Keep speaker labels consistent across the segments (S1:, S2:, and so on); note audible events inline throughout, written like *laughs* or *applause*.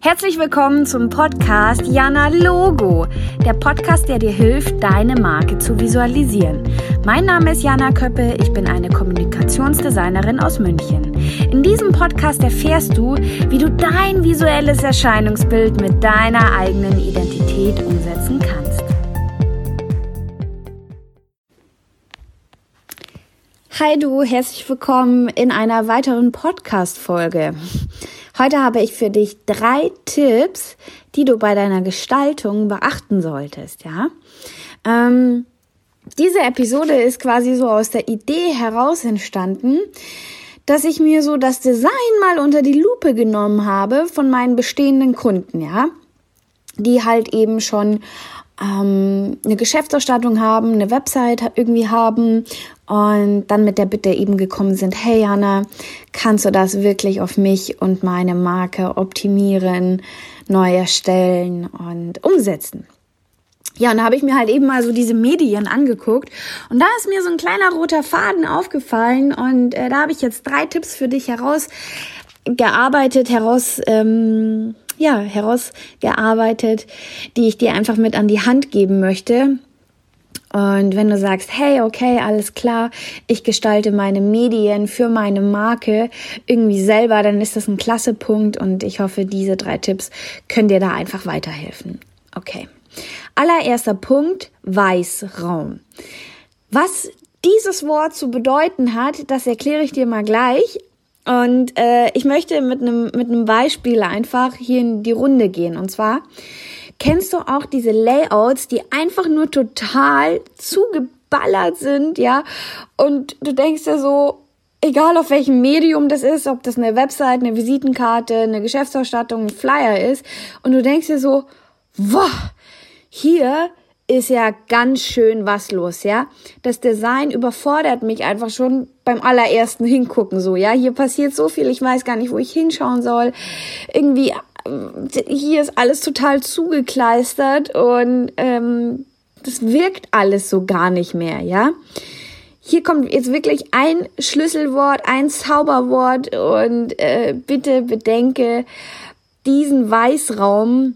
S1: Herzlich willkommen zum Podcast Jana Logo, der Podcast, der dir hilft, deine Marke zu visualisieren. Mein Name ist Jana Köppe, ich bin eine Kommunikationsdesignerin aus München. In diesem Podcast erfährst du, wie du dein visuelles Erscheinungsbild mit deiner eigenen Identität umsetzen kannst. Hi du, herzlich willkommen in einer weiteren Podcast-Folge. Heute habe ich für dich drei Tipps, die du bei deiner Gestaltung beachten solltest, ja. Ähm, diese Episode ist quasi so aus der Idee heraus entstanden, dass ich mir so das Design mal unter die Lupe genommen habe von meinen bestehenden Kunden, ja, die halt eben schon ähm, eine Geschäftsausstattung haben, eine Website irgendwie haben und dann mit der Bitte eben gekommen sind, hey Jana, kannst du das wirklich auf mich und meine Marke optimieren, neu erstellen und umsetzen? Ja, und da habe ich mir halt eben mal so diese Medien angeguckt und da ist mir so ein kleiner roter Faden aufgefallen und äh, da habe ich jetzt drei Tipps für dich herausgearbeitet, heraus ähm, ja herausgearbeitet, die ich dir einfach mit an die Hand geben möchte, und wenn du sagst, hey, okay, alles klar, ich gestalte meine Medien für meine Marke irgendwie selber, dann ist das ein klasse Punkt und ich hoffe, diese drei Tipps können dir da einfach weiterhelfen. Okay. Allererster Punkt, Weißraum. Was dieses Wort zu bedeuten hat, das erkläre ich dir mal gleich. Und äh, ich möchte mit einem mit einem Beispiel einfach hier in die Runde gehen. Und zwar Kennst du auch diese Layouts, die einfach nur total zugeballert sind, ja? Und du denkst dir so, egal auf welchem Medium das ist, ob das eine Website, eine Visitenkarte, eine Geschäftsausstattung, ein Flyer ist, und du denkst dir so, wow, hier ist ja ganz schön was los, ja. Das Design überfordert mich einfach schon beim allerersten Hingucken so, ja. Hier passiert so viel, ich weiß gar nicht, wo ich hinschauen soll. Irgendwie hier ist alles total zugekleistert und ähm, das wirkt alles so gar nicht mehr, ja. Hier kommt jetzt wirklich ein Schlüsselwort, ein Zauberwort und äh, bitte bedenke diesen Weißraum,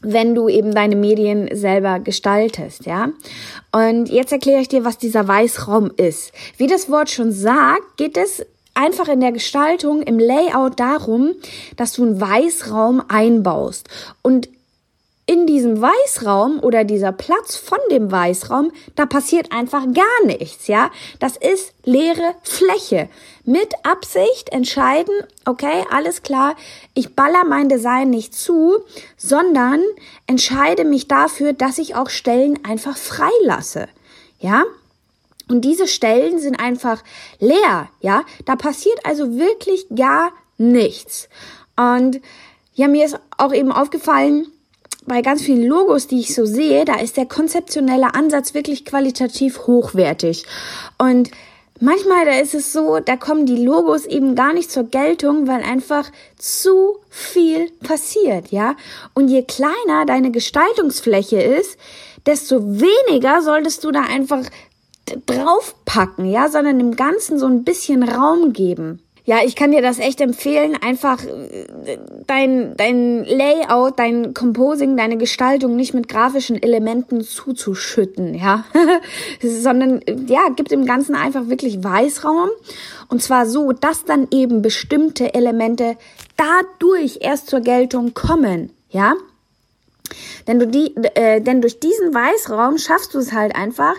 S1: wenn du eben deine Medien selber gestaltest, ja. Und jetzt erkläre ich dir, was dieser Weißraum ist. Wie das Wort schon sagt, geht es einfach in der Gestaltung, im Layout darum, dass du einen Weißraum einbaust. Und in diesem Weißraum oder dieser Platz von dem Weißraum, da passiert einfach gar nichts, ja. Das ist leere Fläche. Mit Absicht entscheiden, okay, alles klar, ich baller mein Design nicht zu, sondern entscheide mich dafür, dass ich auch Stellen einfach freilasse, ja. Und diese Stellen sind einfach leer, ja. Da passiert also wirklich gar nichts. Und ja, mir ist auch eben aufgefallen, bei ganz vielen Logos, die ich so sehe, da ist der konzeptionelle Ansatz wirklich qualitativ hochwertig. Und manchmal, da ist es so, da kommen die Logos eben gar nicht zur Geltung, weil einfach zu viel passiert, ja. Und je kleiner deine Gestaltungsfläche ist, desto weniger solltest du da einfach draufpacken, ja, sondern dem Ganzen so ein bisschen Raum geben. Ja, ich kann dir das echt empfehlen, einfach äh, dein, dein Layout, dein Composing, deine Gestaltung nicht mit grafischen Elementen zuzuschütten, ja, *laughs* sondern ja, gibt dem Ganzen einfach wirklich Weißraum und zwar so, dass dann eben bestimmte Elemente dadurch erst zur Geltung kommen, ja. Denn, du die, äh, denn durch diesen Weißraum schaffst du es halt einfach,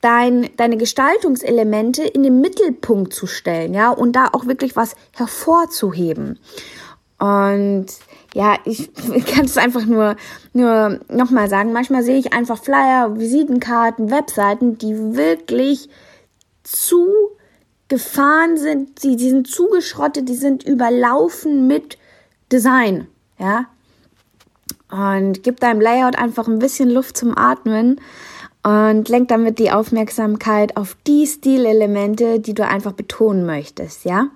S1: dein, deine Gestaltungselemente in den Mittelpunkt zu stellen, ja, und da auch wirklich was hervorzuheben. Und ja, ich *laughs* kann es einfach nur, nur nochmal sagen. Manchmal sehe ich einfach Flyer, Visitenkarten, Webseiten, die wirklich zu gefahren sind, die, die sind zugeschrottet, die sind überlaufen mit Design, ja. Und gib deinem Layout einfach ein bisschen Luft zum Atmen und lenk damit die Aufmerksamkeit auf die Stilelemente, die du einfach betonen möchtest, ja?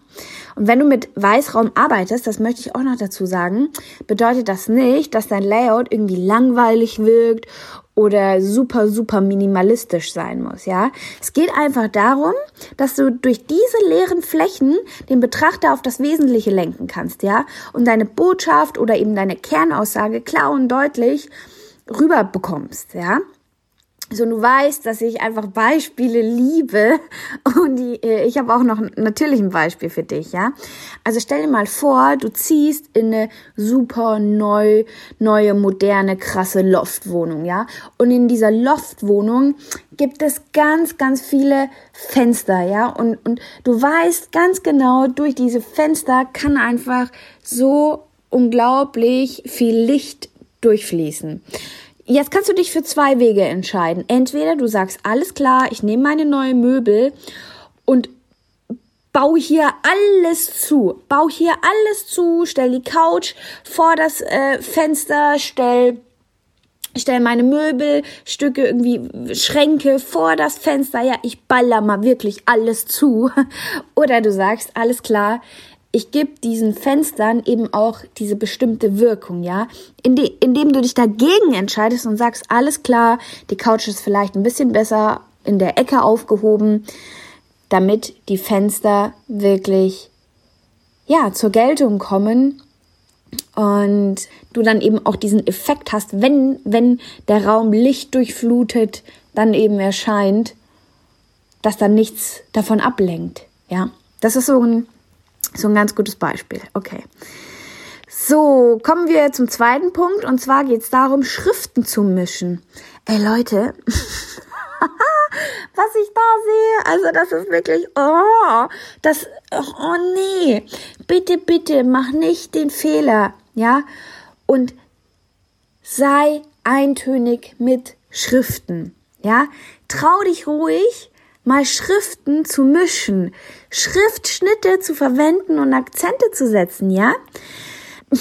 S1: Und wenn du mit Weißraum arbeitest, das möchte ich auch noch dazu sagen, bedeutet das nicht, dass dein Layout irgendwie langweilig wirkt oder super, super minimalistisch sein muss, ja. Es geht einfach darum, dass du durch diese leeren Flächen den Betrachter auf das Wesentliche lenken kannst, ja. Und deine Botschaft oder eben deine Kernaussage klar und deutlich rüberbekommst, ja. So, du weißt, dass ich einfach Beispiele liebe *laughs* und die, äh, ich habe auch noch natürlich ein Beispiel für dich, ja. Also stell dir mal vor, du ziehst in eine super neu, neue, moderne, krasse Loftwohnung, ja. Und in dieser Loftwohnung gibt es ganz, ganz viele Fenster, ja. Und, und du weißt ganz genau, durch diese Fenster kann einfach so unglaublich viel Licht durchfließen. Jetzt kannst du dich für zwei Wege entscheiden. Entweder du sagst, alles klar, ich nehme meine neuen Möbel und bau hier alles zu. Bau hier alles zu, stell die Couch vor das äh, Fenster, stell stell meine Möbelstücke irgendwie Schränke vor das Fenster. Ja, ich baller mal wirklich alles zu. *laughs* Oder du sagst, alles klar, ich gebe diesen Fenstern eben auch diese bestimmte Wirkung, ja. Inde indem du dich dagegen entscheidest und sagst, alles klar, die Couch ist vielleicht ein bisschen besser in der Ecke aufgehoben, damit die Fenster wirklich, ja, zur Geltung kommen und du dann eben auch diesen Effekt hast, wenn, wenn der Raum Licht durchflutet, dann eben erscheint, dass dann nichts davon ablenkt, ja. Das ist so ein so ein ganz gutes Beispiel. Okay. So, kommen wir zum zweiten Punkt. Und zwar geht es darum, Schriften zu mischen. Ey Leute, *laughs* was ich da sehe, also das ist wirklich, oh, das, oh nee, bitte, bitte, mach nicht den Fehler, ja, und sei eintönig mit Schriften, ja, trau dich ruhig, mal Schriften zu mischen, Schriftschnitte zu verwenden und Akzente zu setzen, ja? *laughs*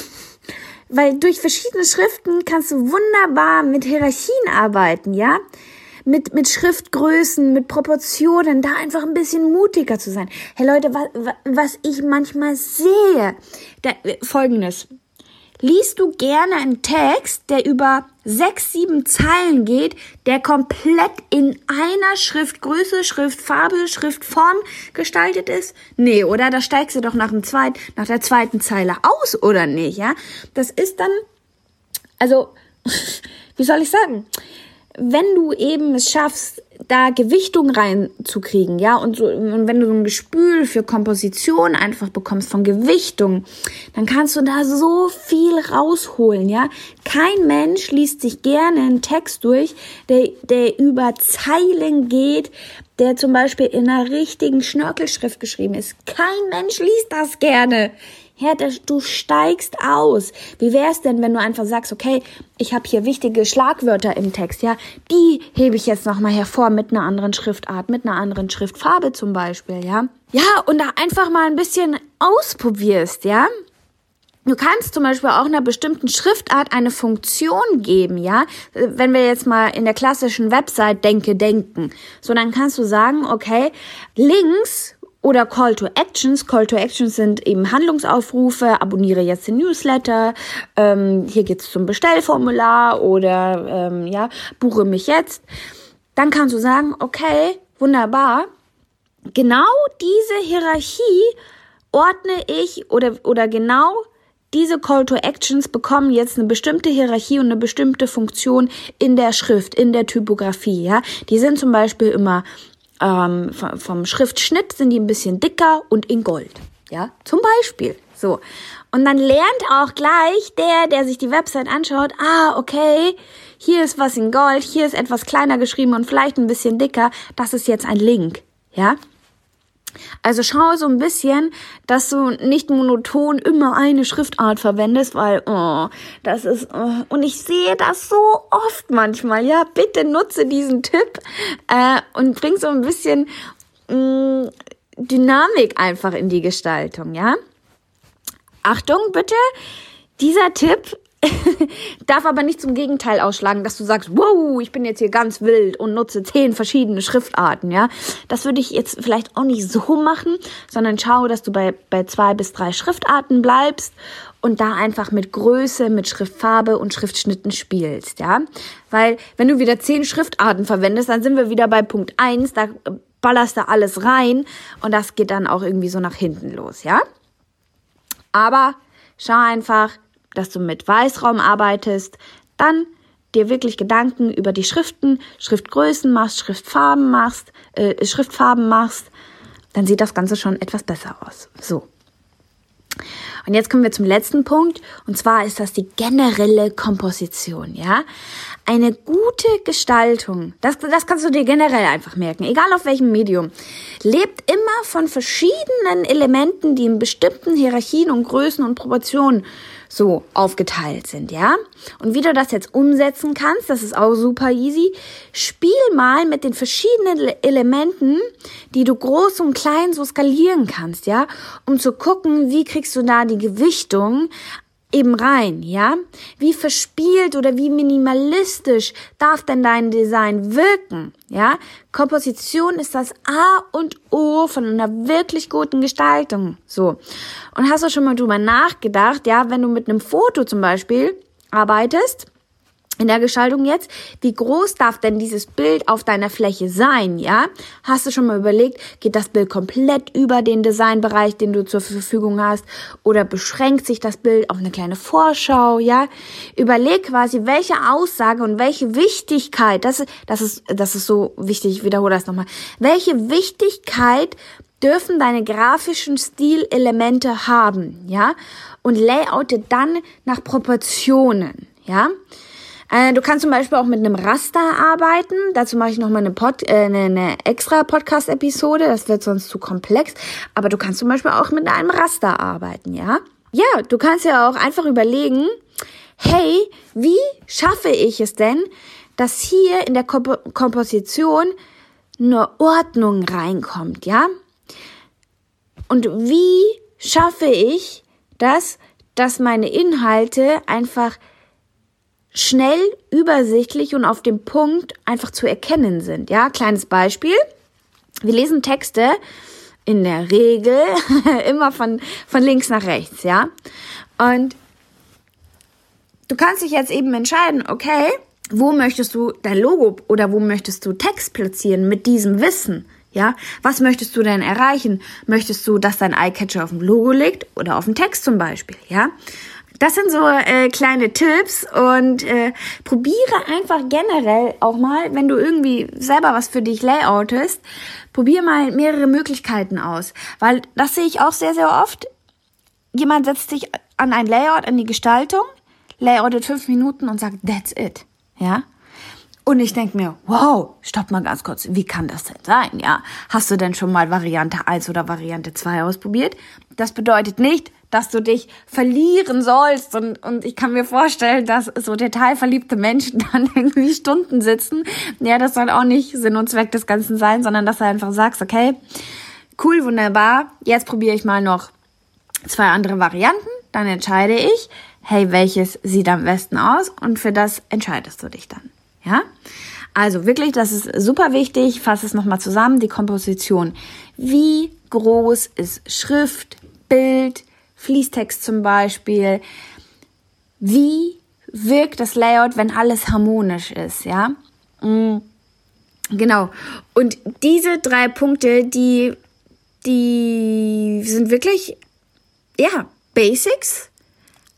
S1: Weil durch verschiedene Schriften kannst du wunderbar mit Hierarchien arbeiten, ja? Mit, mit Schriftgrößen, mit Proportionen, da einfach ein bisschen mutiger zu sein. Hey Leute, was, was ich manchmal sehe, da, folgendes. Liest du gerne einen Text, der über sechs, sieben Zeilen geht, der komplett in einer Schriftgröße, Schriftfarbe, Schriftform gestaltet ist? Nee, oder? Da steigst du doch nach dem zweiten, nach der zweiten Zeile aus, oder nicht, ja? Das ist dann, also, *laughs* wie soll ich sagen? Wenn du eben es schaffst, da Gewichtung reinzukriegen, ja, und, so, und wenn du so ein Gespül für Komposition einfach bekommst von Gewichtung, dann kannst du da so viel rausholen, ja. Kein Mensch liest sich gerne einen Text durch, der, der über Zeilen geht, der zum Beispiel in einer richtigen Schnörkelschrift geschrieben ist. Kein Mensch liest das gerne. Ja, du steigst aus. Wie wär's denn, wenn du einfach sagst, okay, ich habe hier wichtige Schlagwörter im Text, ja, die hebe ich jetzt nochmal hervor mit einer anderen Schriftart, mit einer anderen Schriftfarbe zum Beispiel, ja. Ja, und da einfach mal ein bisschen ausprobierst, ja. Du kannst zum Beispiel auch einer bestimmten Schriftart eine Funktion geben, ja. Wenn wir jetzt mal in der klassischen Website Denke denken, so dann kannst du sagen, okay, links oder Call to Actions. Call to Actions sind eben Handlungsaufrufe, abonniere jetzt den Newsletter, ähm, hier geht's zum Bestellformular oder ähm, ja, buche mich jetzt. Dann kannst du sagen, okay, wunderbar, genau diese Hierarchie ordne ich oder, oder genau diese Call to Actions bekommen jetzt eine bestimmte Hierarchie und eine bestimmte Funktion in der Schrift, in der Typografie, ja. Die sind zum Beispiel immer ähm, vom Schriftschnitt sind die ein bisschen dicker und in Gold. Ja, zum Beispiel. So. Und dann lernt auch gleich der, der sich die Website anschaut, ah, okay, hier ist was in Gold, hier ist etwas kleiner geschrieben und vielleicht ein bisschen dicker. Das ist jetzt ein Link. Ja, also schau so ein bisschen, dass du nicht monoton immer eine Schriftart verwendest, weil oh, das ist oh, und ich sehe das so oft manchmal. Ja, bitte nutze diesen Tipp äh, und bring so ein bisschen mh, mm, Dynamik einfach in die Gestaltung. Ja, Achtung bitte, dieser Tipp *laughs* darf aber nicht zum Gegenteil ausschlagen, dass du sagst, wow, ich bin jetzt hier ganz wild und nutze zehn verschiedene Schriftarten, ja. Das würde ich jetzt vielleicht auch nicht so machen, sondern schau, dass du bei, bei zwei bis drei Schriftarten bleibst und da einfach mit Größe, mit Schriftfarbe und Schriftschnitten spielst, ja. Weil, wenn du wieder zehn Schriftarten verwendest, dann sind wir wieder bei Punkt eins, da ballerst du alles rein und das geht dann auch irgendwie so nach hinten los, ja. Aber schau einfach, dass du mit Weißraum arbeitest, dann dir wirklich Gedanken über die Schriften, Schriftgrößen machst, Schriftfarben machst, äh, Schriftfarben machst, dann sieht das Ganze schon etwas besser aus. So. Und jetzt kommen wir zum letzten Punkt, und zwar ist das die generelle Komposition, ja? Eine gute Gestaltung, das, das kannst du dir generell einfach merken, egal auf welchem Medium, lebt immer von verschiedenen Elementen, die in bestimmten Hierarchien und Größen und Proportionen so aufgeteilt sind, ja? Und wie du das jetzt umsetzen kannst, das ist auch super easy. Spiel mal mit den verschiedenen Elementen, die du groß und klein so skalieren kannst, ja? Um zu gucken, wie kriegst du da die Gewichtung eben rein, ja? Wie verspielt oder wie minimalistisch darf denn dein Design wirken, ja? Komposition ist das A und O von einer wirklich guten Gestaltung, so. Und hast du schon mal drüber nachgedacht, ja, wenn du mit einem Foto zum Beispiel arbeitest, in der Gestaltung jetzt, wie groß darf denn dieses Bild auf deiner Fläche sein, ja? Hast du schon mal überlegt, geht das Bild komplett über den Designbereich, den du zur Verfügung hast, oder beschränkt sich das Bild auf eine kleine Vorschau, ja? Überleg quasi, welche Aussage und welche Wichtigkeit, das, das ist, das ist so wichtig, ich wiederhole das nochmal, welche Wichtigkeit dürfen deine grafischen Stilelemente haben, ja? Und layoute dann nach Proportionen, ja? Äh, du kannst zum Beispiel auch mit einem Raster arbeiten. Dazu mache ich nochmal eine, Pod, äh, eine, eine extra Podcast-Episode. Das wird sonst zu komplex. Aber du kannst zum Beispiel auch mit einem Raster arbeiten, ja? Ja, du kannst ja auch einfach überlegen, hey, wie schaffe ich es denn, dass hier in der Komp Komposition eine Ordnung reinkommt, ja? Und wie schaffe ich das, dass meine Inhalte einfach schnell, übersichtlich und auf dem Punkt einfach zu erkennen sind. Ja, kleines Beispiel. Wir lesen Texte in der Regel *laughs* immer von, von links nach rechts, ja. Und du kannst dich jetzt eben entscheiden, okay, wo möchtest du dein Logo oder wo möchtest du Text platzieren mit diesem Wissen? Ja, was möchtest du denn erreichen? Möchtest du, dass dein Eyecatcher auf dem Logo liegt oder auf dem Text zum Beispiel? Ja, das sind so äh, kleine Tipps und äh, probiere einfach generell auch mal, wenn du irgendwie selber was für dich layoutest, probier mal mehrere Möglichkeiten aus, weil das sehe ich auch sehr sehr oft. Jemand setzt sich an ein Layout, an die Gestaltung, layoutet fünf Minuten und sagt, that's it, ja. Und ich denke mir, wow, stopp mal ganz kurz, wie kann das denn sein? Ja, hast du denn schon mal Variante 1 oder Variante 2 ausprobiert? Das bedeutet nicht, dass du dich verlieren sollst. Und, und ich kann mir vorstellen, dass so detailverliebte Menschen *laughs* dann irgendwie Stunden sitzen. Ja, das soll auch nicht Sinn und Zweck des Ganzen sein, sondern dass du einfach sagst, okay, cool, wunderbar, jetzt probiere ich mal noch zwei andere Varianten. Dann entscheide ich, hey, welches sieht am besten aus? Und für das entscheidest du dich dann. Ja? Also wirklich, das ist super wichtig. Fass es nochmal zusammen. Die Komposition. Wie groß ist Schrift, Bild, Fließtext zum Beispiel. Wie wirkt das Layout, wenn alles harmonisch ist, ja? Mm, genau. Und diese drei Punkte, die, die sind wirklich, ja, Basics.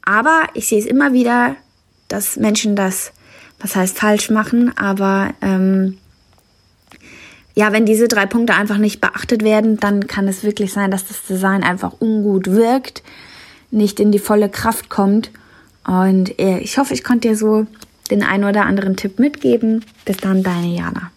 S1: Aber ich sehe es immer wieder, dass Menschen das, was heißt falsch machen, aber ähm, ja, wenn diese drei Punkte einfach nicht beachtet werden, dann kann es wirklich sein, dass das Design einfach ungut wirkt, nicht in die volle Kraft kommt. Und äh, ich hoffe, ich konnte dir so den einen oder anderen Tipp mitgeben. Bis dann, deine Jana.